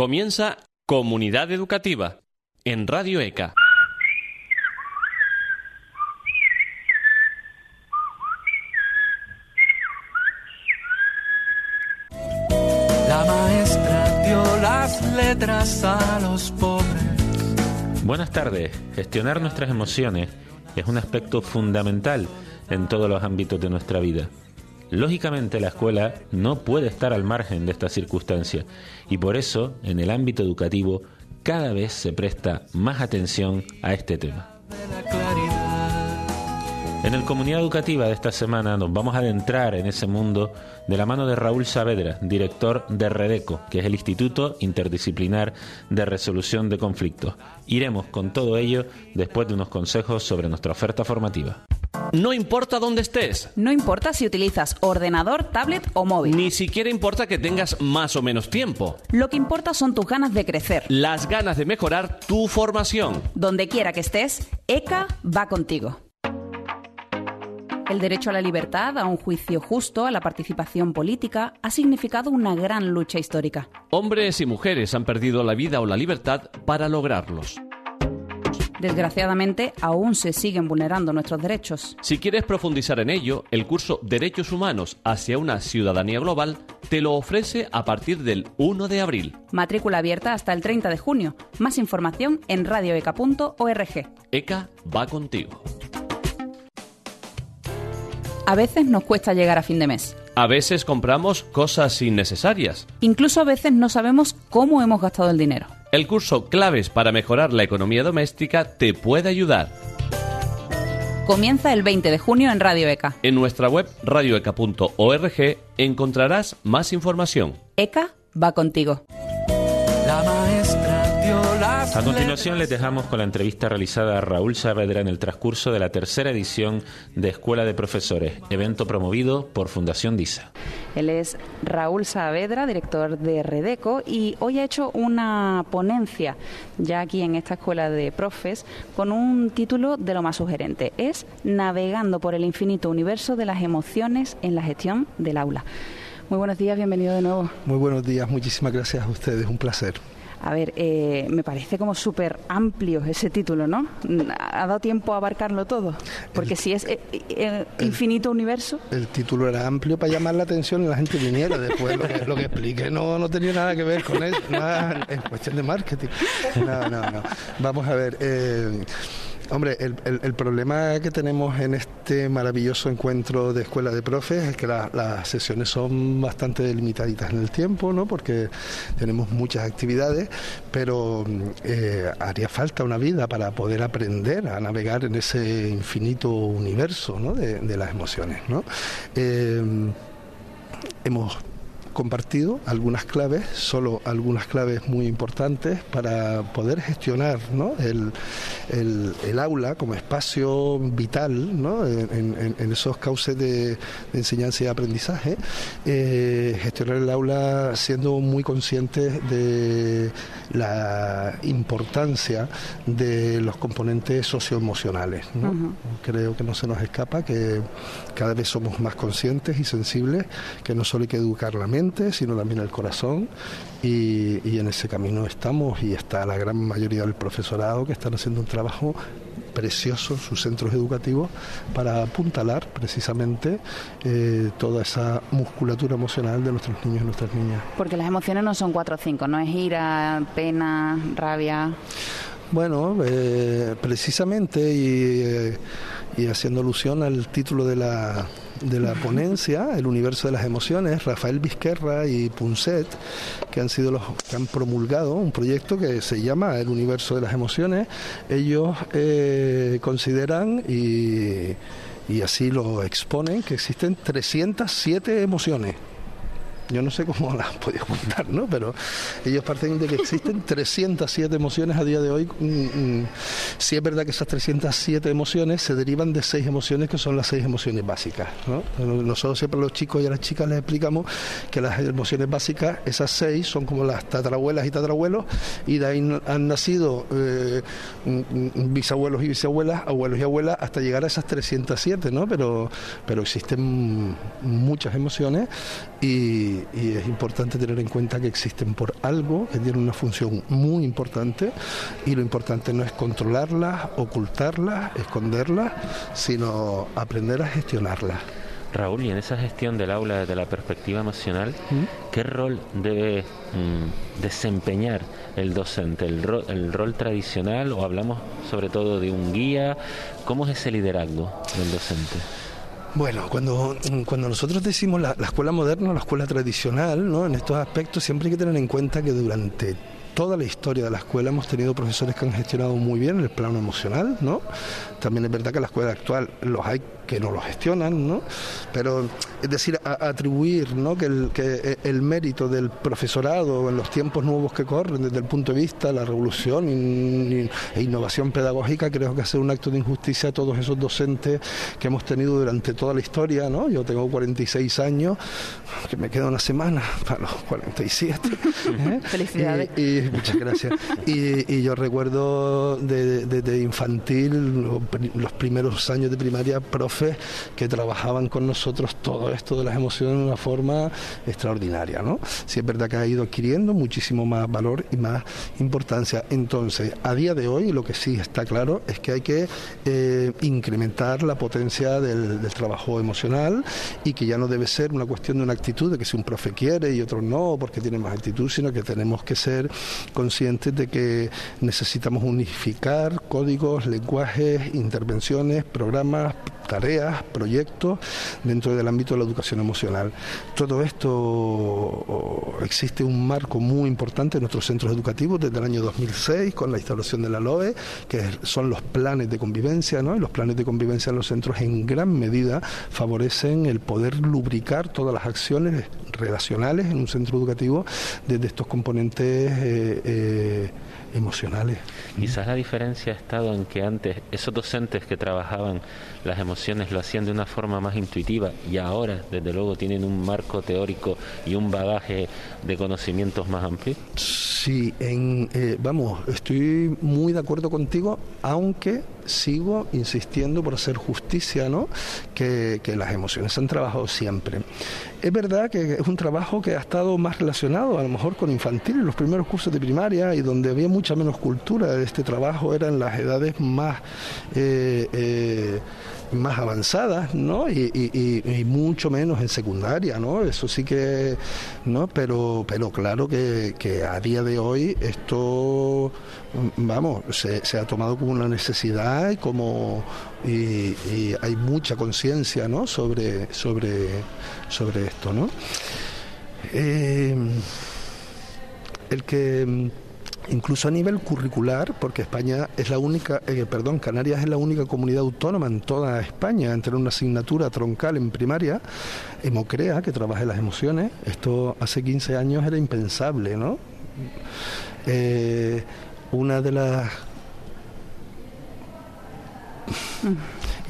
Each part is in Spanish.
Comienza Comunidad Educativa en Radio ECA. La maestra dio las letras a los pobres. Buenas tardes. Gestionar nuestras emociones es un aspecto fundamental en todos los ámbitos de nuestra vida. Lógicamente la escuela no puede estar al margen de esta circunstancia y por eso en el ámbito educativo cada vez se presta más atención a este tema. En el Comunidad Educativa de esta semana nos vamos a adentrar en ese mundo de la mano de Raúl Saavedra, director de REDECO, que es el Instituto Interdisciplinar de Resolución de Conflictos. Iremos con todo ello después de unos consejos sobre nuestra oferta formativa. No importa dónde estés. No importa si utilizas ordenador, tablet o móvil. Ni siquiera importa que tengas más o menos tiempo. Lo que importa son tus ganas de crecer. Las ganas de mejorar tu formación. Donde quiera que estés, ECA va contigo. El derecho a la libertad, a un juicio justo, a la participación política, ha significado una gran lucha histórica. Hombres y mujeres han perdido la vida o la libertad para lograrlos. Desgraciadamente, aún se siguen vulnerando nuestros derechos. Si quieres profundizar en ello, el curso Derechos Humanos hacia una ciudadanía global te lo ofrece a partir del 1 de abril. Matrícula abierta hasta el 30 de junio. Más información en radioeca.org. ECA va contigo. A veces nos cuesta llegar a fin de mes. A veces compramos cosas innecesarias. Incluso a veces no sabemos cómo hemos gastado el dinero. El curso Claves para mejorar la economía doméstica te puede ayudar. Comienza el 20 de junio en Radio ECA. En nuestra web radioeca.org encontrarás más información. ECA va contigo. La maestra A continuación les dejamos con la entrevista realizada a Raúl Saavedra en el transcurso de la tercera edición de Escuela de Profesores, evento promovido por Fundación DISA. Él es Raúl Saavedra, director de Redeco, y hoy ha hecho una ponencia ya aquí en esta escuela de profes con un título de lo más sugerente. Es Navegando por el infinito universo de las emociones en la gestión del aula. Muy buenos días, bienvenido de nuevo. Muy buenos días, muchísimas gracias a ustedes, un placer. A ver, eh, me parece como súper amplio ese título, ¿no? ¿Ha dado tiempo a abarcarlo todo? Porque si es eh, eh, infinito universo... El título era amplio para llamar la atención y la gente viniera. Después lo que, lo que expliqué no, no tenía nada que ver con eso, nada, es cuestión de marketing. No, no, no. Vamos a ver. Hombre, el, el- problema que tenemos en este maravilloso encuentro de escuela de profes es que la- las sesiones son bastante limitaditas en el tiempo, ¿no? Porque tenemos muchas actividades, pero eh, haría falta una vida para poder aprender a navegar en ese infinito universo ¿no? de, de las emociones, ¿no? Eh, hemos compartido algunas claves, solo algunas claves muy importantes para poder gestionar ¿no? el, el- el aula como espacio vital ¿no? en, en- en esos cauces de, de enseñanza y aprendizaje, eh, gestionar el aula siendo muy conscientes de la importancia de los componentes socioemocionales. Creo que no se nos escapa que cada vez somos más conscientes y sensibles, que no solo hay que educar la mente, sino también el corazón, y, y en ese camino estamos y está la gran mayoría del profesorado que están haciendo un trabajo precioso en sus centros educativos para apuntalar precisamente eh, toda esa musculatura emocional de nuestros niños y nuestras niñas. Porque las emociones no son cuatro o cinco, no es ira, pena, rabia. Bueno, eh, precisamente y, eh, y haciendo alusión al título de la, de la ponencia, El universo de las emociones, Rafael Vizquerra y Punset, que han sido los que han promulgado un proyecto que se llama El universo de las emociones, ellos eh, consideran y, y así lo exponen que existen 307 emociones. Yo no sé cómo las han podido contar, ¿no? Pero ellos parten de que existen 307 emociones a día de hoy. Mm, mm. Sí es verdad que esas 307 emociones se derivan de seis emociones que son las seis emociones básicas, ¿no? Nosotros siempre a los chicos y a las chicas les explicamos que las emociones básicas, esas seis, son como las tatarabuelas y tatarabuelos, y de ahí han nacido eh, mm, bisabuelos y bisabuelas, abuelos y abuelas, hasta llegar a esas 307, ¿no? Pero, pero existen muchas emociones y y, y es importante tener en cuenta que existen por algo, que tienen una función muy importante y lo importante no es controlarlas, ocultarlas, esconderlas, sino aprender a gestionarlas. Raúl, y en esa gestión del aula desde la perspectiva emocional, ¿qué rol debe mm, desempeñar el docente? ¿El, ro- ¿El rol tradicional o hablamos sobre todo de un guía? ¿Cómo es ese liderazgo del docente? Bueno, cuando, cuando nosotros decimos la, la escuela moderna la escuela tradicional, ¿no? en estos aspectos siempre hay que tener en cuenta que durante toda la historia de la escuela hemos tenido profesores que han gestionado muy bien el plano emocional, ¿no? También es verdad que en la escuela actual los hay que no lo gestionan, ¿no? Pero es decir, a- atribuir ¿no? que, el, que el mérito del profesorado en los tiempos nuevos que corren desde el punto de vista de la revolución e innovación pedagógica, creo que hacer un acto de injusticia a todos esos docentes que hemos tenido durante toda la historia, ¿no? Yo tengo 46 años, que me queda una semana para los 47. ¿eh? Felicidades. Y, y- muchas gracias. Y, yo recuerdo de- de- desde infantil, lo- los primeros años de primaria, profes que trabajaban con nosotros todo esto de las emociones de una forma extraordinaria, ¿no? Sí es verdad que ha ido adquiriendo muchísimo más valor y más importancia. Entonces, a día de hoy, lo que sí está claro es que hay que eh, incrementar la potencia del, del trabajo emocional y que ya no debe ser una cuestión de una actitud, de que si un profe quiere y otro no, porque tiene más actitud, sino que tenemos que ser conscientes de que necesitamos unificar códigos, lenguajes, intervenciones, programas, tareas, proyectos dentro del ámbito de la educación emocional. Todo esto existe un marco muy importante en nuestros centros educativos desde el año 2006 con la instalación de la LOE, que son los planes de convivencia, ¿no? Y los planes de convivencia en los centros en gran medida favorecen el poder lubricar todas las acciones relacionales en un centro educativo desde estos componentes eh, eh, emocionales. Quizás la diferencia ha estado en que antes esos docentes que trabajaban las emociones lo hacían de una forma más intuitiva y ahora, desde luego, tienen un marco teórico y un bagaje de conocimientos más amplio. Sí, en, eh, vamos, estoy muy de acuerdo contigo, aunque sigo insistiendo por hacer justicia, ¿no? Que, que las emociones se han trabajado siempre. Es verdad que es un trabajo que ha estado más relacionado a lo mejor con infantil en los primeros cursos de primaria y donde había mucha menos cultura de este trabajo eran las edades más eh, eh, más avanzadas, ¿no? Y, mucho menos en secundaria, ¿no? Eso sí que, ¿no? Pero, pero claro que, a día de hoy esto, vamos, se, ha tomado como una necesidad y como y, hay mucha conciencia, ¿no? Sobre, sobre, sobre esto, ¿no? Eh, el que incluso a nivel curricular, porque España es la única, eh, perdón, Canarias es la única comunidad autónoma en toda España en tener una asignatura troncal en primaria, Hemocrea, que trabaja en las emociones, esto hace 15 años era impensable, ¿no? Eh, una de las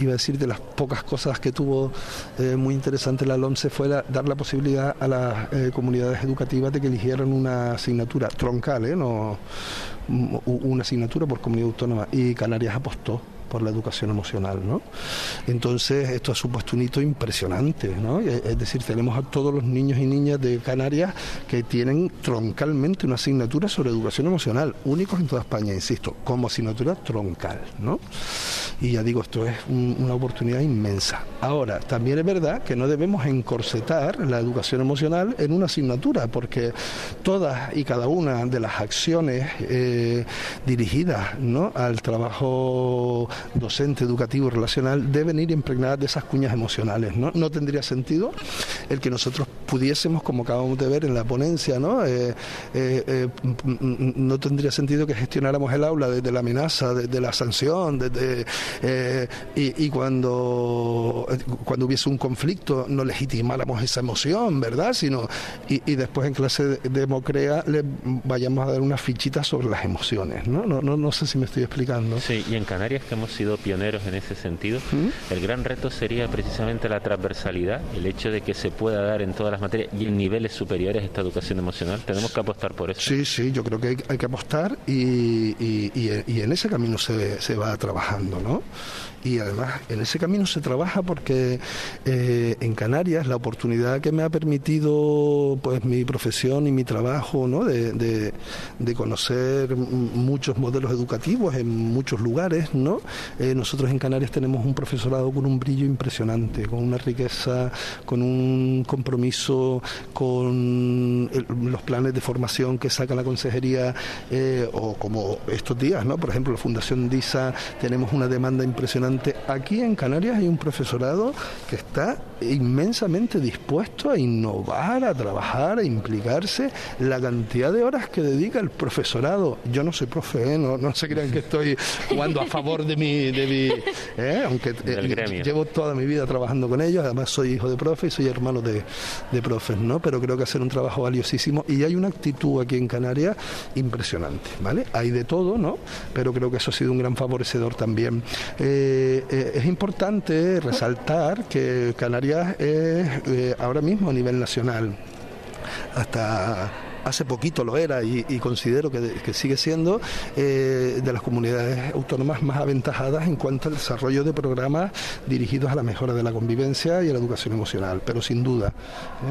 iba a decir de las pocas cosas que tuvo eh, muy interesante la LOMCE fue dar la posibilidad a las eh, comunidades educativas de que eligieran una asignatura troncal, ¿eh? no una asignatura por comunidad autónoma y Canarias apostó por la educación emocional, ¿no? Entonces esto ha supuesto un hito impresionante, ¿no? Es decir, tenemos a todos los niños y niñas de Canarias que tienen troncalmente una asignatura sobre educación emocional, únicos en toda España, insisto, como asignatura troncal, ¿no? Y ya digo, esto es un- una oportunidad inmensa. Ahora, también es verdad que no debemos encorsetar la educación emocional en una asignatura, porque todas y cada una de las acciones eh, dirigidas al trabajo docente, educativo relacional deben ir impregnadas de esas cuñas emocionales. ¿no? no tendría sentido el que nosotros pudiésemos, como acabamos de ver en la ponencia, ¿no? Eh, eh, eh, m- m- no tendría sentido que gestionáramos el aula desde la amenaza, desde la sanción, desde, y, y cuando, cuando hubiese un conflicto no legitimáramos esa emoción, ¿verdad? Sino, y, y después en clase de, de Democrea le vayamos a dar unas fichitas sobre las emociones, ¿no? No, no, no sé si me estoy explicando. Sí, y en Canarias que hemos sido pioneros en ese sentido. ¿Mm? El gran reto sería precisamente la transversalidad, el hecho de que se pueda dar en todas las materias y en niveles superiores esta educación emocional. Tenemos que apostar por eso. Sí, sí, yo creo que hay, hay que apostar y, y- y- y en ese camino se, se va trabajando, ¿no? Y además en ese camino se trabaja porque eh, en Canarias la oportunidad que me ha permitido pues mi profesión y mi trabajo, ¿no? De, de- conocer muchos modelos educativos en muchos lugares, ¿no? Eh, nosotros en Canarias tenemos un profesorado con un brillo impresionante, con una riqueza, con un compromiso, con los planes de formación que saca la consejería eh, o como estos días, ¿no? Por ejemplo, la Fundación DISA tenemos una demanda impresionante. Aquí en Canarias hay un profesorado que está inmensamente dispuesto a innovar, a trabajar, a implicarse. La cantidad de horas que dedica el profesorado. Yo no soy profe, ¿eh? no, no se crean que estoy jugando a favor de mi, de mi ¿eh? aunque eh, llevo toda mi vida trabajando con ellos. Además soy hijo de profe y soy hermano de, de profes, ¿no? Pero creo que hacer un trabajo valiosísimo y hay una actitud aquí en Canarias impresionante, ¿vale? Hay de todo, ¿no? Pero creo que eso ha sido un gran favorecedor también. Eh, eh, es importante resaltar que Canarias es eh, ahora mismo a nivel nacional hasta hace poquito lo era y, considero que, que sigue siendo eh, de las comunidades autónomas más aventajadas en cuanto al desarrollo de programas dirigidos a la mejora de la convivencia y a la educación emocional, pero sin duda,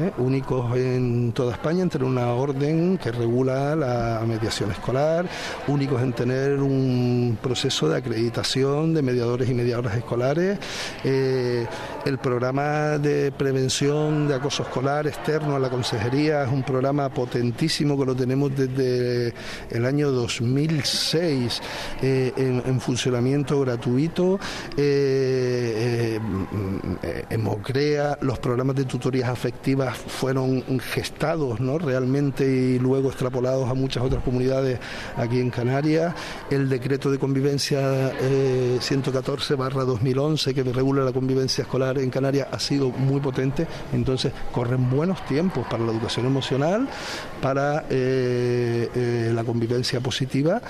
¿eh? únicos en toda España en tener una orden que regula la mediación escolar, únicos en tener un proceso de acreditación de mediadores y mediadoras escolares, eh, el programa de prevención de acoso escolar externo a la consejería es un programa potentísimo que lo tenemos desde el año 2006 eh, en, en funcionamiento gratuito. Eh, eh, mm, eh, Hemocrea, los programas de tutorías afectivas fueron gestados ¿no? realmente y luego extrapolados a muchas otras comunidades aquí en Canarias. El decreto de convivencia eh, 114 barra 2011 que regula la convivencia escolar en Canarias ha sido muy potente. Entonces corren buenos tiempos para la educación emocional, para eh, eh, la convivencia positiva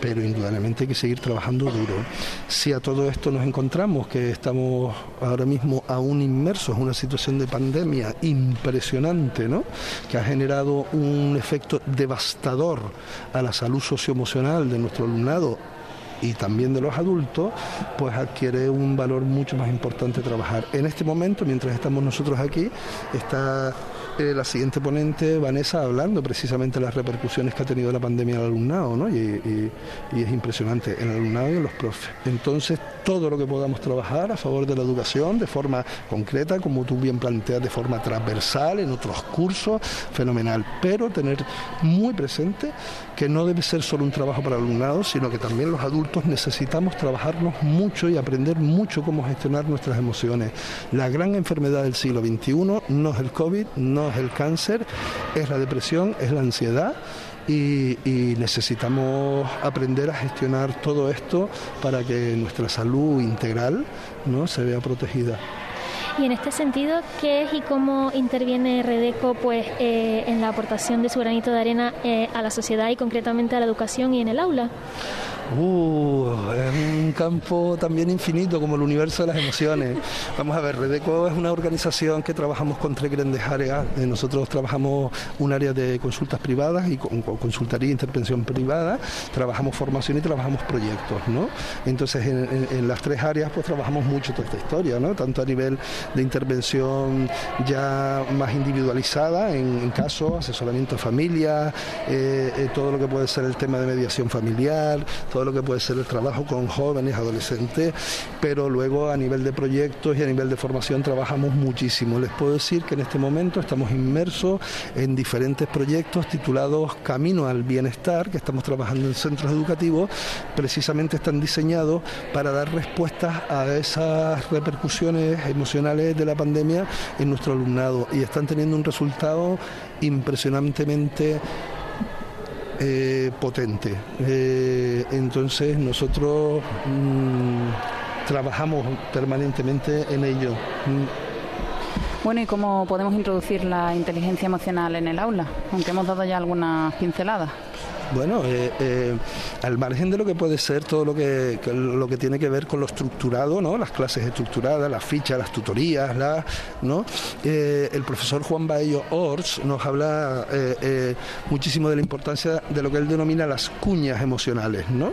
pero indudablemente hay que seguir trabajando duro. Si a todo esto nos encontramos que estamos ahora mismo aún inmersos en una situación de pandemia impresionante, ¿no? que ha generado un efecto devastador a la salud socioemocional de nuestro alumnado y también de los adultos, pues adquiere un valor mucho más importante trabajar. En este momento, mientras estamos nosotros aquí, está eh, la siguiente ponente, Vanessa, hablando precisamente de las repercusiones que ha tenido la pandemia al alumnado, ¿no? Y es impresionante, en el alumnado y en los profes. Entonces, todo lo que podamos trabajar a favor de la educación de forma concreta, como tú bien planteas, de forma transversal, en otros cursos, fenomenal. Pero tener muy presente que no debe ser solo un trabajo para el alumnado, sino que también los adultos necesitamos trabajarnos mucho y aprender mucho cómo gestionar nuestras emociones. La gran enfermedad del siglo XXI no es el COVID, no es el cáncer, es la depresión, es la ansiedad. Y, necesitamos aprender a gestionar todo esto para que nuestra salud integral no se vea protegida. Y en este sentido, ¿qué es y cómo interviene Redeco pues, eh, en la aportación de su granito de arena eh, a la sociedad y concretamente a la educación y en el aula? Uh, es un campo también infinito como el universo de las emociones. Vamos a ver, Redeco es una organización que trabajamos con tres grandes áreas. Eh, Nosotros trabajamos un área de consultas privadas y con, con consultoría e intervención privada, trabajamos formación y trabajamos proyectos, ¿no? Entonces, en, en- en las tres áreas pues trabajamos mucho toda esta historia, ¿no? Tanto a nivel de intervención ya más individualizada, en, en casos, asesoramiento a familia, eh, eh, todo lo que puede ser el tema de mediación familiar, todo lo que puede ser el trabajo con jóvenes, adolescentes, pero luego a nivel de proyectos y a nivel de formación trabajamos muchísimo. Les puedo decir que en este momento estamos inmersos en diferentes proyectos titulados Camino al Bienestar, que estamos trabajando en centros educativos, precisamente están diseñados para dar respuestas a esas repercusiones emocionales de la pandemia en nuestro alumnado y están teniendo un resultado impresionantemente eh, potente. Eh, entonces nosotros mm, trabajamos permanentemente en ello. Mm. Bueno, ¿y cómo podemos introducir la inteligencia emocional en el aula? Aunque hemos dado ya algunas pinceladas. Bueno, eh, eh, al margen de lo que puede ser todo lo que, lo que tiene que ver con lo estructurado, ¿no? Las clases estructuradas, las fichas, las tutorías, la, ¿no? Eh, el profesor Juan Baello Ors nos habla muchísimo de la importancia de lo que él denomina las cuñas emocionales, ¿no?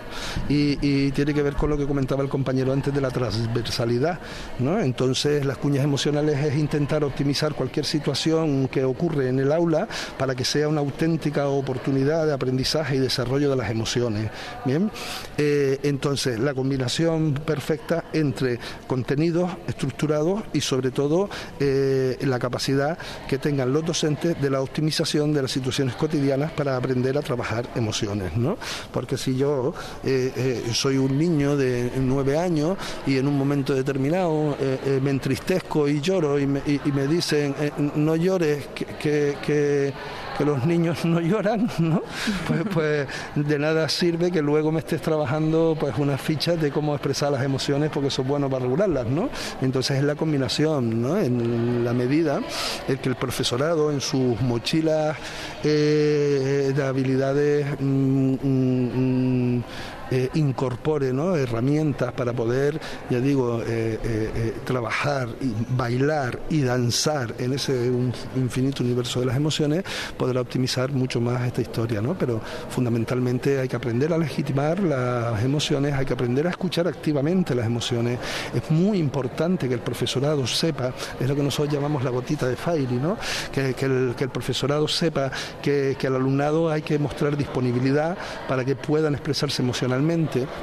Y, y, tiene que ver con lo que comentaba el compañero antes de la transversalidad, ¿no? Entonces, las cuñas emocionales es intentar optimizar cualquier situación que ocurre en el aula para que sea una auténtica oportunidad de aprendizaje y desarrollo de las emociones. Bien, eh, entonces la combinación perfecta entre contenidos estructurados y sobre todo eh, la capacidad que tengan los docentes de la optimización de las situaciones cotidianas para aprender a trabajar emociones, ¿no? Porque si yo eh, soy un niño de nueve años y en un momento determinado me entristezco y lloro y me, dicen no llores que los niños no lloran, ¿no? Pues, pues de nada sirve que luego me estés trabajando pues unas fichas de cómo expresar las emociones porque eso es bueno para regularlas, ¿no? Entonces es la combinación, ¿no? En la medida en que el profesorado en sus mochilas eh, de habilidades mm, mm, mm, eh, incorpore ¿no? herramientas para poder, ya digo, eh, eh, trabajar, y bailar y danzar en ese infinito universo de las emociones, podrá optimizar mucho más esta historia. ¿no? Pero fundamentalmente hay que aprender a legitimar las emociones, hay que aprender a escuchar activamente las emociones. Es muy importante que el profesorado sepa, es lo que nosotros llamamos la gotita de Fairy, ¿no? que, el, que el profesorado sepa que, que al alumnado hay que mostrar disponibilidad para que puedan expresarse emocionalmente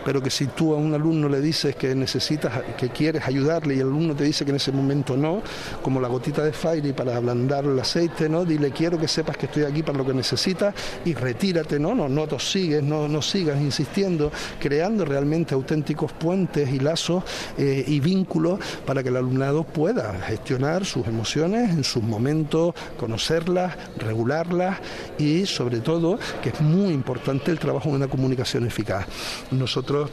pero que si tú a un alumno le dices que necesitas, que quieres ayudarle y el alumno te dice que en ese momento no, como la gotita de Fairy para ablandar el aceite, ¿no? Dile quiero que sepas que estoy aquí para lo que necesitas y retírate, ¿no? No, no sigues, no, no sigas insistiendo, creando realmente auténticos puentes y lazos eh, y vínculos para que el alumnado pueda gestionar sus emociones en sus momentos, conocerlas, regularlas y sobre todo que es muy importante el trabajo en una comunicación eficaz. Nosotros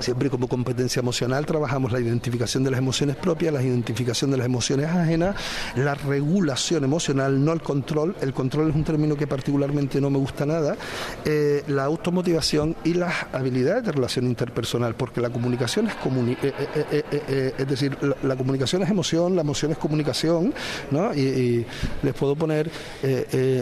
Siempre como competencia emocional trabajamos la identificación de las emociones propias, la identificación de las emociones ajenas, la regulación emocional, no el control. El control es un término que particularmente no me gusta nada. Eh, la automotivación y las habilidades de relación interpersonal, porque la comunicación es eh, eh, es decir, la, comunicación es emoción, la emoción es comunicación, ¿no? Y, les puedo poner,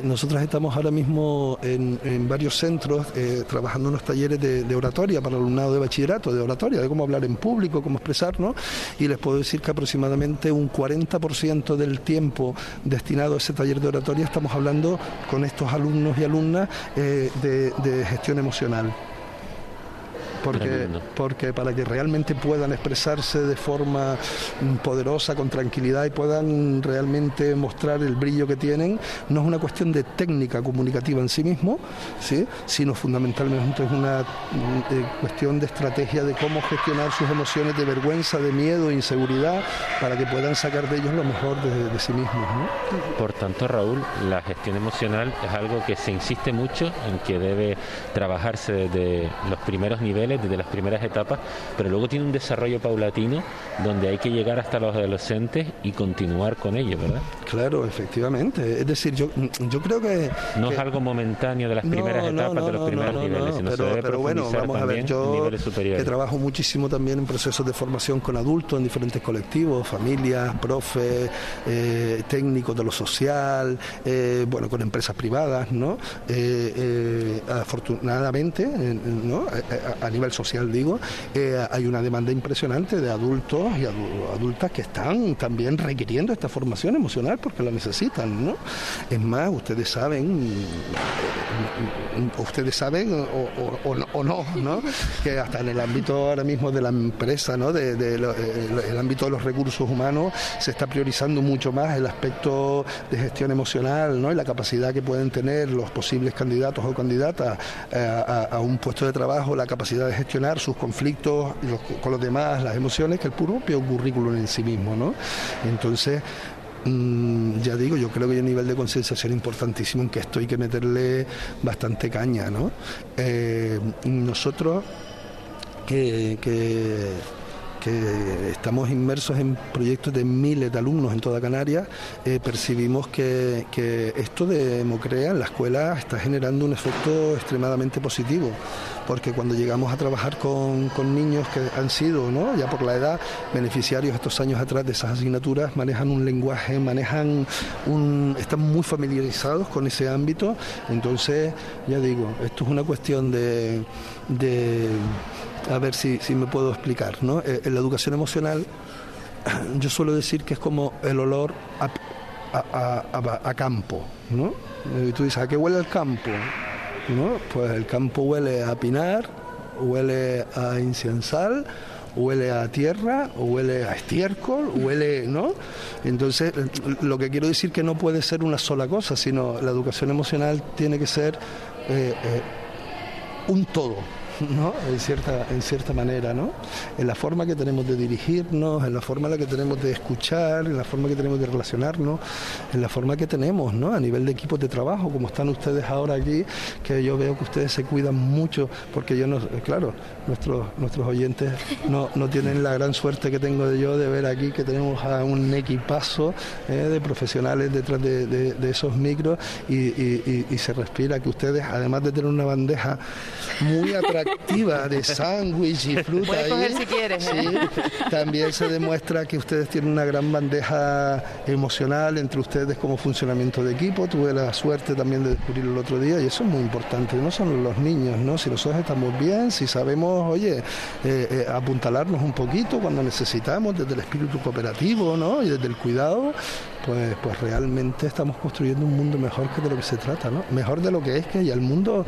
nosotros estamos ahora mismo en, varios centros trabajando en unos talleres de oratoria para alumnado de bachillerato de oratoria, de cómo hablar en público, cómo expresarnos, y les puedo decir que aproximadamente un 40% del tiempo destinado a ese taller de oratoria estamos hablando con estos alumnos y alumnas eh, de gestión emocional porque, porque para que realmente puedan expresarse de forma poderosa, con tranquilidad y puedan realmente mostrar el brillo que tienen, no es una cuestión de técnica comunicativa en sí mismo, ¿sí? sino fundamentalmente es una eh, cuestión de estrategia de cómo gestionar sus emociones de vergüenza, de miedo, inseguridad, para que puedan sacar de ellos lo mejor de, sí mismos. Por tanto, Raúl, la gestión emocional es algo que se insiste mucho en que debe trabajarse desde los primeros niveles desde las primeras etapas, pero luego tiene un desarrollo paulatino donde hay que llegar hasta los adolescentes y continuar con ellos, ¿verdad? Claro, efectivamente. Es decir, yo, yo creo que... No es algo momentáneo de las primeras etapas, de los primeros niveles, sino pero, pero bueno, vamos a ver, yo que trabajo muchísimo también en procesos de formación con adultos en diferentes colectivos, familias, profes, eh, técnicos de lo social, eh, bueno, con empresas privadas, ¿no? Eh, afortunadamente, ¿no? A, a nivel social digo, eh, hay una demanda impresionante de adultos y adultas que están también requiriendo esta formación emocional porque la necesitan, ¿no? Es más, ustedes saben, eh, ustedes saben o, no, no, Que hasta en el ámbito ahora mismo de la empresa, ¿no? De, eh, el ámbito de los recursos humanos se está priorizando mucho más el aspecto de gestión emocional, ¿no? Y la capacidad que pueden tener los posibles candidatos o candidatas a un puesto de trabajo, la capacidad de gestionar sus conflictos con los demás, las emociones, que el propio currículum en sí mismo, ¿no? Entonces, mm, ya digo, yo creo que hay un nivel de concienciación importantísimo en que esto hay que meterle bastante caña, ¿no? Eh, nosotros que, que estamos inmersos en proyectos de miles de alumnos en toda Canarias, eh, percibimos que, esto de Mocrea en la escuela está generando un efecto extremadamente positivo porque cuando llegamos a trabajar con, niños que han sido, ya por la edad, beneficiarios estos años atrás de esas asignaturas, manejan un lenguaje, manejan un, están muy familiarizados con ese ámbito, entonces, ya digo, esto es una cuestión de a ver si, si me puedo explicar, ¿no? Eh, en la educación emocional, yo suelo decir que es como el olor a, a, a, campo, ¿no? Y tú dices, ¿a qué huele el campo? ¿no? Pues el campo huele a pinar, huele a inciensal, huele a tierra, huele a estiércol, huele, ¿no? Entonces, lo que quiero decir que no puede ser una sola cosa, sino la educación emocional tiene que ser eh, eh, un todo. ¿no? En cierta, en cierta manera, ¿no? En la forma que tenemos de dirigirnos, en la forma en la que tenemos de escuchar, en la forma que tenemos de relacionarnos, en la forma que tenemos, ¿no? A nivel de equipos de trabajo, como están ustedes ahora aquí, que yo veo que ustedes se cuidan mucho, porque yo no, claro, nuestros, nuestros oyentes no, no tienen la gran suerte que tengo yo de ver aquí que tenemos a un equipazo eh, de profesionales detrás de, esos micros y, y, se respira que ustedes, además de tener una bandeja muy atractiva de sándwich y fruta, ahí, si quieres, sí, también se demuestra que ustedes tienen una gran bandeja emocional entre ustedes como funcionamiento de equipo. Tuve la suerte también de descubrirlo el otro día y eso es muy importante. No son los niños, ¿no? Si nosotros estamos bien, si sabemos, oye, eh, eh, apuntalarnos un poquito cuando necesitamos desde el espíritu cooperativo, ¿no? Y desde el cuidado, pues, pues realmente estamos construyendo un mundo mejor que de lo que se trata, ¿no? Mejor de lo que es que ya el mundo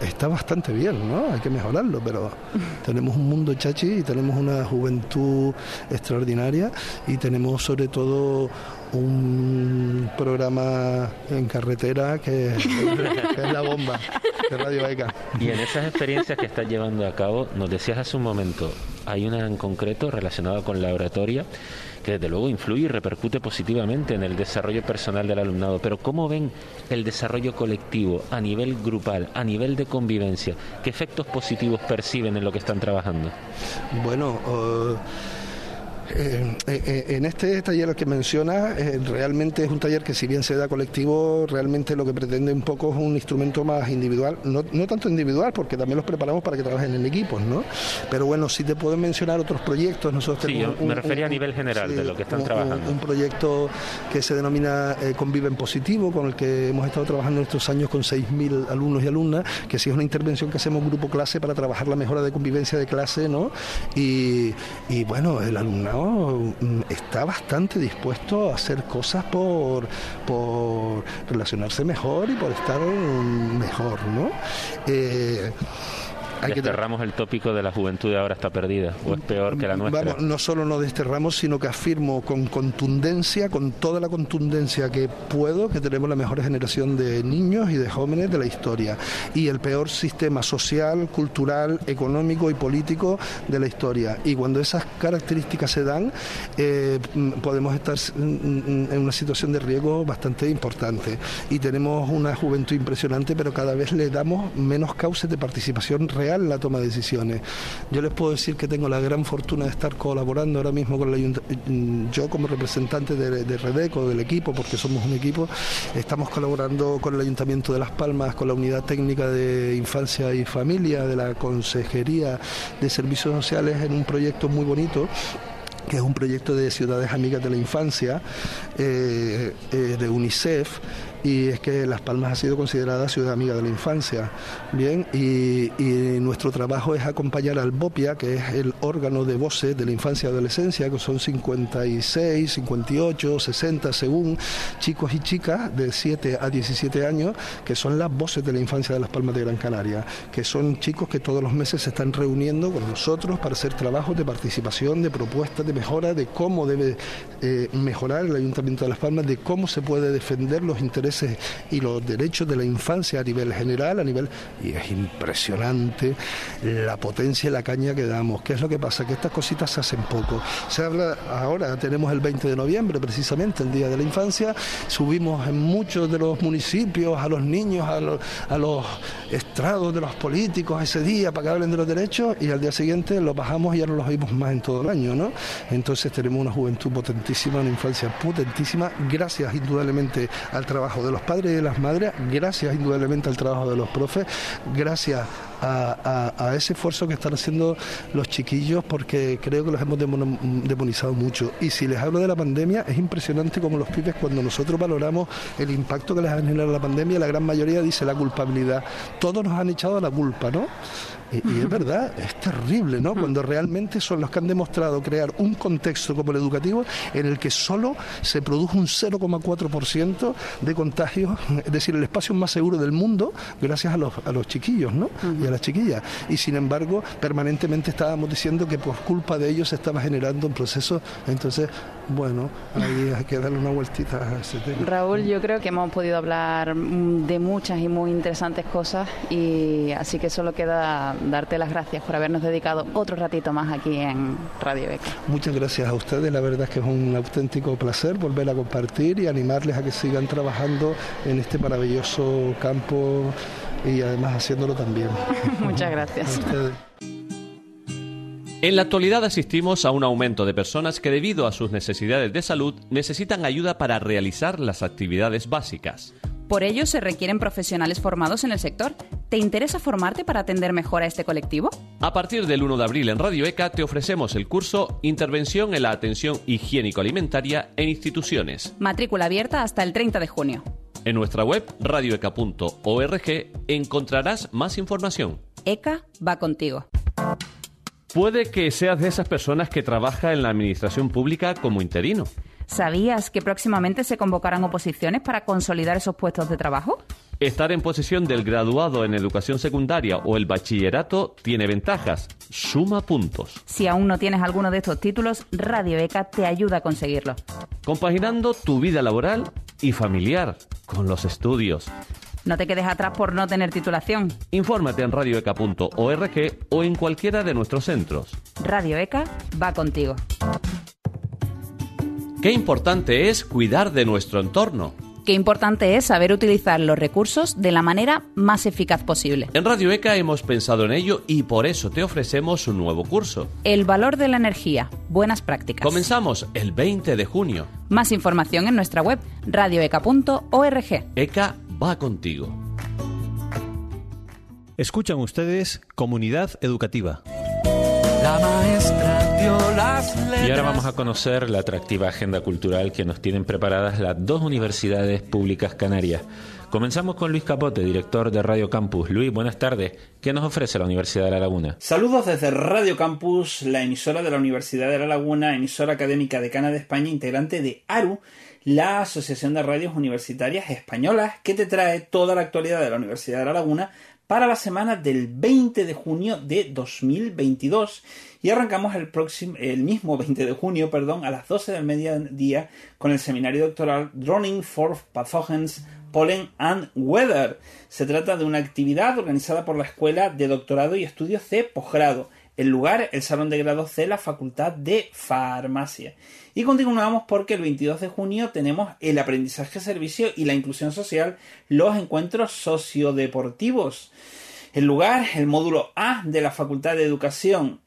está bastante bien, ¿no? Hay que mejorarlo, pero tenemos un mundo chachi y tenemos una juventud extraordinaria y tenemos sobre todo un programa en carretera que, que es la bomba de Radio ECA. Y en esas experiencias que estás llevando a cabo, nos decías hace un momento, hay una en concreto relacionada con la oratoria que desde luego influye y repercute positivamente en el desarrollo personal del alumnado. Pero ¿cómo ven el desarrollo colectivo a nivel grupal, a nivel de convivencia? ¿Qué efectos positivos perciben en lo que están trabajando? Bueno, uh... Eh, eh, en este taller que menciona, eh, realmente es un taller que si bien se da colectivo, realmente lo que pretende un poco es un instrumento más individual, no, no tanto individual, porque también los preparamos para que trabajen en equipos, ¿no? Pero bueno, si te puedo mencionar otros proyectos, nosotros sí, tenemos... me refería a nivel general sí, de lo que están un, trabajando. Un, proyecto que se denomina eh, Convive en Positivo, con el que hemos estado trabajando estos años con 6.000 alumnos y alumnas, que sí es una intervención que hacemos grupo clase para trabajar la mejora de convivencia de clase, ¿no? Y, y bueno, el alumnado está bastante dispuesto a hacer cosas por, por relacionarse mejor y por estar mejor, ¿no? Eh, hay desterramos que... el tópico de la juventud de ahora está perdida, o es peor que la nuestra. Vamos, no solo no desterramos, sino que afirmo con contundencia, con toda la contundencia que puedo, que tenemos la mejor generación de niños y de jóvenes de la historia y el peor sistema social, cultural, económico y político de la historia. Y cuando esas características se dan, eh, podemos estar en una situación de riesgo bastante importante. Y tenemos una juventud impresionante, pero cada vez le damos menos cauces de participación real la toma de decisiones. Yo les puedo decir que tengo la gran fortuna de estar colaborando ahora mismo con el ayuntamiento, yo como representante de, de, Redeco, del equipo, porque somos un equipo, estamos colaborando con el Ayuntamiento de Las Palmas, con la Unidad Técnica de Infancia y Familia, de la Consejería de Servicios Sociales, en un proyecto muy bonito que es un proyecto de Ciudades Amigas de la Infancia, eh, eh, de UNICEF, y es que Las Palmas ha sido considerada ciudad amiga de la infancia. Bien, y, y, nuestro trabajo es acompañar al BOPIA, que es el órgano de voces de la infancia y adolescencia, que son 56, 58, 60, según chicos y chicas de 7 a 17 años, que son las voces de la infancia de Las Palmas de Gran Canaria, que son chicos que todos los meses se están reuniendo con nosotros para hacer trabajos de participación, de propuestas, de mejora, de cómo debe eh, mejorar el Ayuntamiento de Las Palmas, de cómo se puede defender los intereses y los derechos de la infancia a nivel general, a nivel... Y es impresionante la potencia y la caña que damos. ¿Qué es lo que pasa? Que estas cositas se hacen poco. Se habla ahora, tenemos el 20 de noviembre precisamente, el Día de la Infancia, subimos en muchos de los municipios a los niños, a los, a los estrados de los políticos ese día para que hablen de los derechos y al día siguiente los bajamos y ya no los oímos más en todo el año, ¿no? Entonces tenemos una juventud potentísima, una infancia potentísima, gracias indudablemente al trabajo de los padres y de las madres, gracias indudablemente al trabajo de los profes, gracias a, ese esfuerzo que están haciendo los chiquillos porque creo que los hemos demonizado mucho. Y si les hablo de la pandemia, es impresionante como los pibes cuando nosotros valoramos el impacto que les ha generado la pandemia, la gran mayoría dice la culpabilidad. Todos nos han echado la culpa, ¿no? Y, es verdad, es terrible, ¿no? Cuando realmente son los que han demostrado crear un contexto como el educativo en el que solo se produjo un 0,4% de contagios, es decir, el espacio más seguro del mundo, gracias a los, a los chiquillos, ¿no? Y a las chiquillas. Y sin embargo, permanentemente estábamos diciendo que por culpa de ellos se estaba generando un proceso. Entonces, bueno, ahí hay que darle una vueltita a ese tema. Raúl, yo creo que hemos podido hablar de muchas y muy interesantes cosas y así que solo queda darte las gracias por habernos dedicado otro ratito más aquí en Radio Beca. Muchas gracias a ustedes, la verdad es que es un auténtico placer volver a compartir y animarles a que sigan trabajando en este maravilloso campo y además haciéndolo también. Muchas gracias. En la actualidad asistimos a un aumento de personas que debido a sus necesidades de salud necesitan ayuda para realizar las actividades básicas. Por ello se requieren profesionales formados en el sector. ¿Te interesa formarte para atender mejor a este colectivo? A partir del 1 de abril en Radio ECA te ofrecemos el curso Intervención en la atención higiénico-alimentaria en instituciones. Matrícula abierta hasta el 30 de junio. En nuestra web radioeca.org encontrarás más información. ECA va contigo. Puede que seas de esas personas que trabaja en la administración pública como interino. ¿Sabías que próximamente se convocarán oposiciones para consolidar esos puestos de trabajo? Estar en posesión del graduado en educación secundaria o el bachillerato tiene ventajas. Suma puntos. Si aún no tienes alguno de estos títulos, Radio ECA te ayuda a conseguirlo. Compaginando tu vida laboral y familiar con los estudios. No te quedes atrás por no tener titulación. Infórmate en radioeca.org o en cualquiera de nuestros centros. Radio ECA va contigo. Qué importante es cuidar de nuestro entorno. Qué importante es saber utilizar los recursos de la manera más eficaz posible. En Radio ECA hemos pensado en ello y por eso te ofrecemos un nuevo curso. El valor de la energía. Buenas prácticas. Comenzamos el 20 de junio. Más información en nuestra web radioeca.org. ECA va contigo. Escuchan ustedes Comunidad Educativa. La maestra dio las Y ahora vamos a conocer la atractiva agenda cultural que nos tienen preparadas las dos universidades públicas canarias. Comenzamos con Luis Capote, director de Radio Campus. Luis, buenas tardes. ¿Qué nos ofrece la Universidad de La Laguna? Saludos desde Radio Campus, la emisora de la Universidad de La Laguna, emisora académica decana de España, integrante de ARU, la Asociación de Radios Universitarias Españolas, que te trae toda la actualidad de la Universidad de La Laguna para la semana del 20 de junio de 2022 y arrancamos el próximo el mismo 20 de junio, perdón, a las 12 del mediodía con el seminario doctoral Droning for Pathogens Pollen and Weather. Se trata de una actividad organizada por la Escuela de Doctorado y Estudios de Posgrado. El lugar, el Salón de Grado C, la Facultad de Farmacia. Y continuamos porque el 22 de junio tenemos el aprendizaje, servicio y la inclusión social, los encuentros sociodeportivos. El lugar, el módulo A de la Facultad de Educación.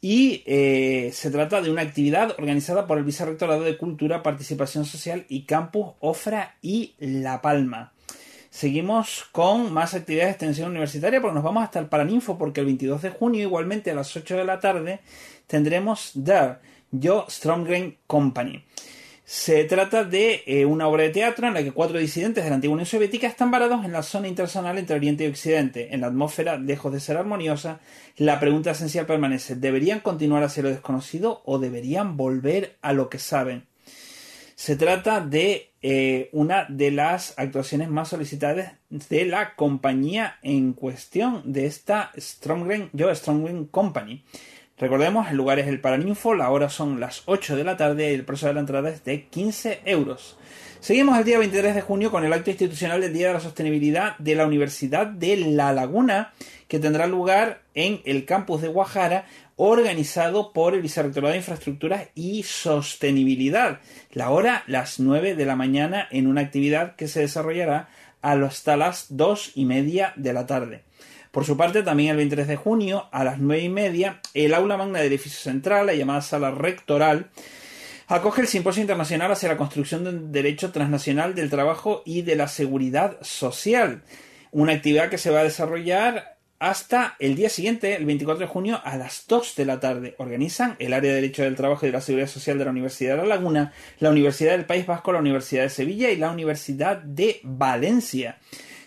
Y eh, se trata de una actividad organizada por el Vicerrectorado de Cultura, Participación Social y Campus Ofra y La Palma. Seguimos con más actividades de extensión universitaria, pero nos vamos hasta el Paraninfo porque el 22 de junio, igualmente a las 8 de la tarde, tendremos There, Yo Stromgren Company. Se trata de eh, una obra de teatro en la que cuatro disidentes de la antigua Unión Soviética están varados en la zona internacional entre Oriente y Occidente. En la atmósfera, lejos de ser armoniosa, la pregunta esencial permanece: ¿deberían continuar hacia lo desconocido o deberían volver a lo que saben? Se trata de eh, una de las actuaciones más solicitadas de la compañía en cuestión, de esta Stromgren, Joe Stromgren Company. Recordemos, el lugar es el Paraninfo, la hora son las 8 de la tarde y el precio de la entrada es de 15 euros. Seguimos el día 23 de junio con el acto institucional del Día de la Sostenibilidad de la Universidad de La Laguna, que tendrá lugar en el campus de Guajara, organizado por el Vicerrectorado de Infraestructuras y Sostenibilidad. La hora, las 9 de la mañana, en una actividad que se desarrollará hasta las 2 y media de la tarde. Por su parte, también el 23 de junio, a las 9 y media, el aula magna del edificio central, la llamada sala rectoral, acoge el Simposio Internacional hacia la construcción de un derecho transnacional del trabajo y de la seguridad social. Una actividad que se va a desarrollar hasta el día siguiente, el 24 de junio, a las 2 de la tarde. Organizan el área de Derecho del Trabajo y de la Seguridad Social de la Universidad de La Laguna, la Universidad del País Vasco, la Universidad de Sevilla y la Universidad de Valencia.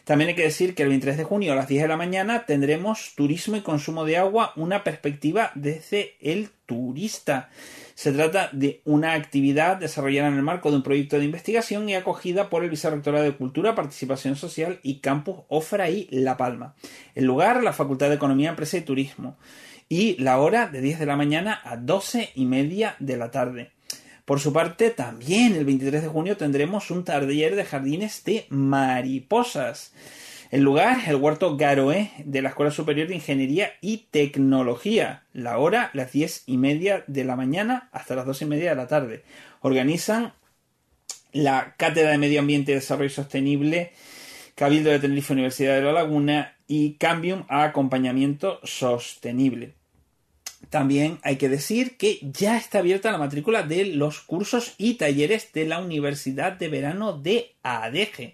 También hay que decir que el 23 de junio a las 10 de la mañana tendremos turismo y consumo de agua, una perspectiva desde el turista. Se trata de una actividad desarrollada en el marco de un proyecto de investigación y acogida por el Vicerrectorado de Cultura, Participación Social y Campus Ofra y La Palma. El lugar, la Facultad de Economía, Empresa y Turismo. Y la hora de 10 de la mañana a 12 y media de la tarde. Por su parte, también el 23 de junio tendremos un taller de jardines de mariposas. El lugar, el huerto Garoé de la Escuela Superior de Ingeniería y Tecnología. La hora, las diez y media de la mañana hasta las dos y media de la tarde. Organizan la Cátedra de Medio Ambiente y Desarrollo Sostenible, Cabildo de Tenerife Universidad de La Laguna y Cambium a Acompañamiento Sostenible. También hay que decir que ya está abierta la matrícula de los cursos y talleres de la Universidad de Verano de ADG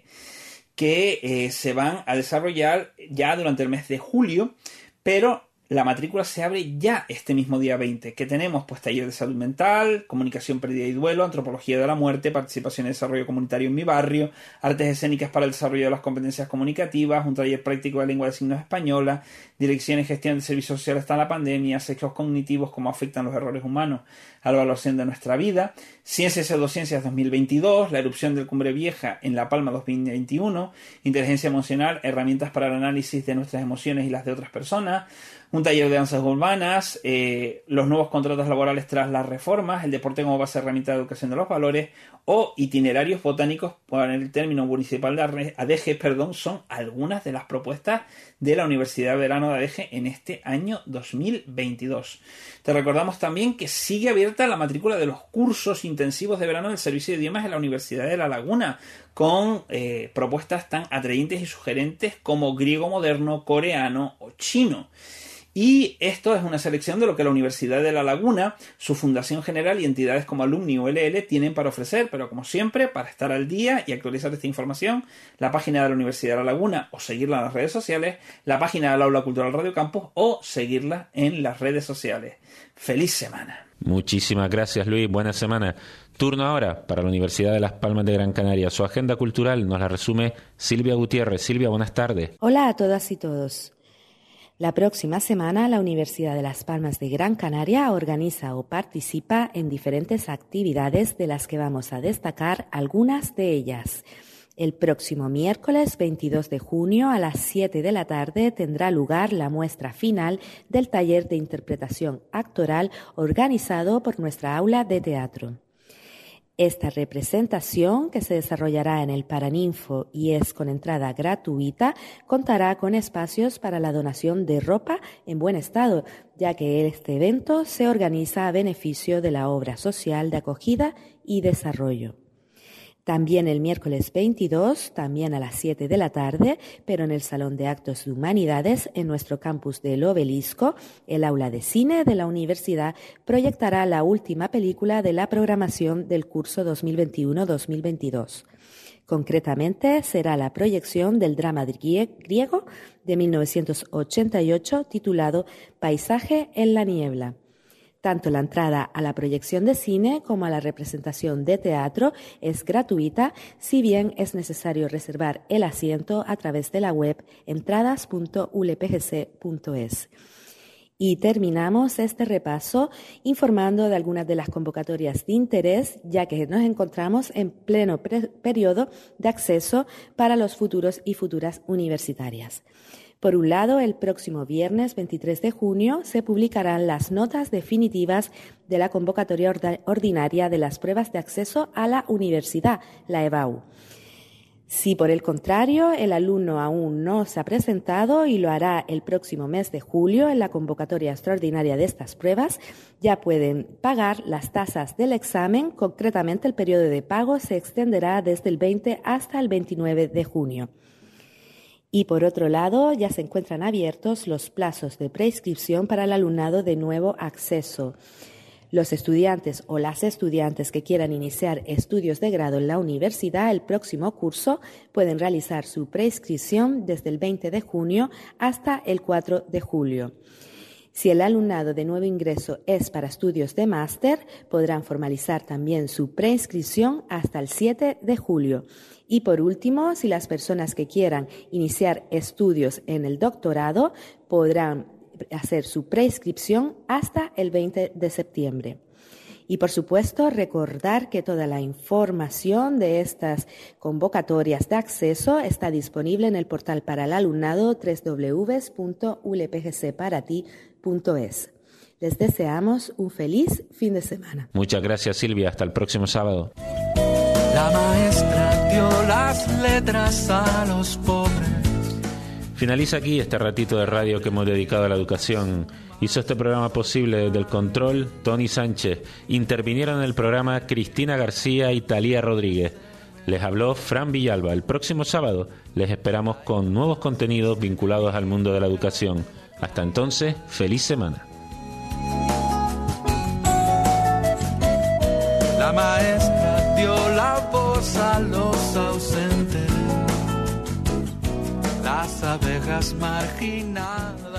que eh, se van a desarrollar ya durante el mes de julio, pero la matrícula se abre ya este mismo día 20, que tenemos pues taller de salud mental, comunicación pérdida y duelo, antropología de la muerte, participación y desarrollo comunitario en mi barrio, artes escénicas para el desarrollo de las competencias comunicativas, un taller práctico de lengua de signos española, dirección y gestión de servicios sociales hasta la pandemia, sexos cognitivos, cómo afectan los errores humanos a la evaluación de nuestra vida, ciencias y pseudociencias 2022, la erupción del Cumbre Vieja en La Palma 2021, inteligencia emocional, herramientas para el análisis de nuestras emociones y las de otras personas, un taller de danzas urbanas, eh, los nuevos contratos laborales tras las reformas, el deporte como base herramienta de educación de los valores o itinerarios botánicos por el término municipal de ADG, perdón, son algunas de las propuestas de la Universidad de Verano de ADG en este año 2022. Te recordamos también que sigue abierta la matrícula de los cursos intensivos de verano del Servicio de Idiomas en la Universidad de La Laguna, con eh, propuestas tan atrayentes y sugerentes como griego moderno, coreano o chino. Y esto es una selección de lo que la Universidad de La Laguna, su Fundación General y entidades como Alumni o LL tienen para ofrecer, pero como siempre, para estar al día y actualizar esta información, la página de la Universidad de La Laguna o seguirla en las redes sociales, la página del Aula Cultural Radio Campus o seguirla en las redes sociales. ¡Feliz semana! Muchísimas gracias Luis, buena semana. Turno ahora para la Universidad de Las Palmas de Gran Canaria. Su agenda cultural nos la resume Silvia Gutiérrez. Silvia, buenas tardes. Hola a todas y todos. La próxima semana, la Universidad de Las Palmas de Gran Canaria organiza o participa en diferentes actividades de las que vamos a destacar algunas de ellas. El próximo miércoles 22 de junio a las 7 de la tarde tendrá lugar la muestra final del taller de interpretación actoral organizado por nuestra aula de teatro. Esta representación, que se desarrollará en el Paraninfo y es con entrada gratuita, contará con espacios para la donación de ropa en buen estado, ya que este evento se organiza a beneficio de la obra social de acogida y desarrollo. También el miércoles 22, también a las 7 de la tarde, pero en el Salón de Actos de Humanidades, en nuestro campus del Obelisco, el aula de cine de la universidad proyectará la última película de la programación del curso 2021-2022. Concretamente, será la proyección del drama griego de 1988 titulado Paisaje en la niebla. Tanto la entrada a la proyección de cine como a la representación de teatro es gratuita, si bien es necesario reservar el asiento a través de la web entradas.ulpgc.es. Y terminamos este repaso informando de algunas de las convocatorias de interés, ya que nos encontramos en pleno periodo de acceso para los futuros y futuras universitarias. Por un lado, el próximo viernes 23 de junio se publicarán las notas definitivas de la convocatoria ordinaria de las pruebas de acceso a la universidad, la EBAU. Si por el contrario el alumno aún no se ha presentado y lo hará el próximo mes de julio en la convocatoria extraordinaria de estas pruebas, ya pueden pagar las tasas del examen. Concretamente, el periodo de pago se extenderá desde el 20 hasta el 29 de junio. Y por otro lado, ya se encuentran abiertos los plazos de prescripción para el alumnado de nuevo acceso. Los estudiantes o las estudiantes que quieran iniciar estudios de grado en la universidad el próximo curso pueden realizar su prescripción desde el 20 de junio hasta el 4 de julio. Si el alumnado de nuevo ingreso es para estudios de máster, podrán formalizar también su prescripción hasta el 7 de julio. Y por último, si las personas que quieran iniciar estudios en el doctorado podrán hacer su prescripción hasta el 20 de septiembre. Y por supuesto, recordar que toda la información de estas convocatorias de acceso está disponible en el portal para el alumnado www.ulpgcparati.es. Les deseamos un feliz fin de semana. Muchas gracias Silvia, hasta el próximo sábado. La maestra dio las letras a los pobres Finaliza aquí este ratito de radio que hemos dedicado a la educación. Hizo este programa posible desde el control Tony Sánchez. Intervinieron en el programa Cristina García y Talía Rodríguez. Les habló Fran Villalba. El próximo sábado les esperamos con nuevos contenidos vinculados al mundo de la educación. Hasta entonces, feliz semana. La maestra dio la voz a los ausentes las abejas marginadas.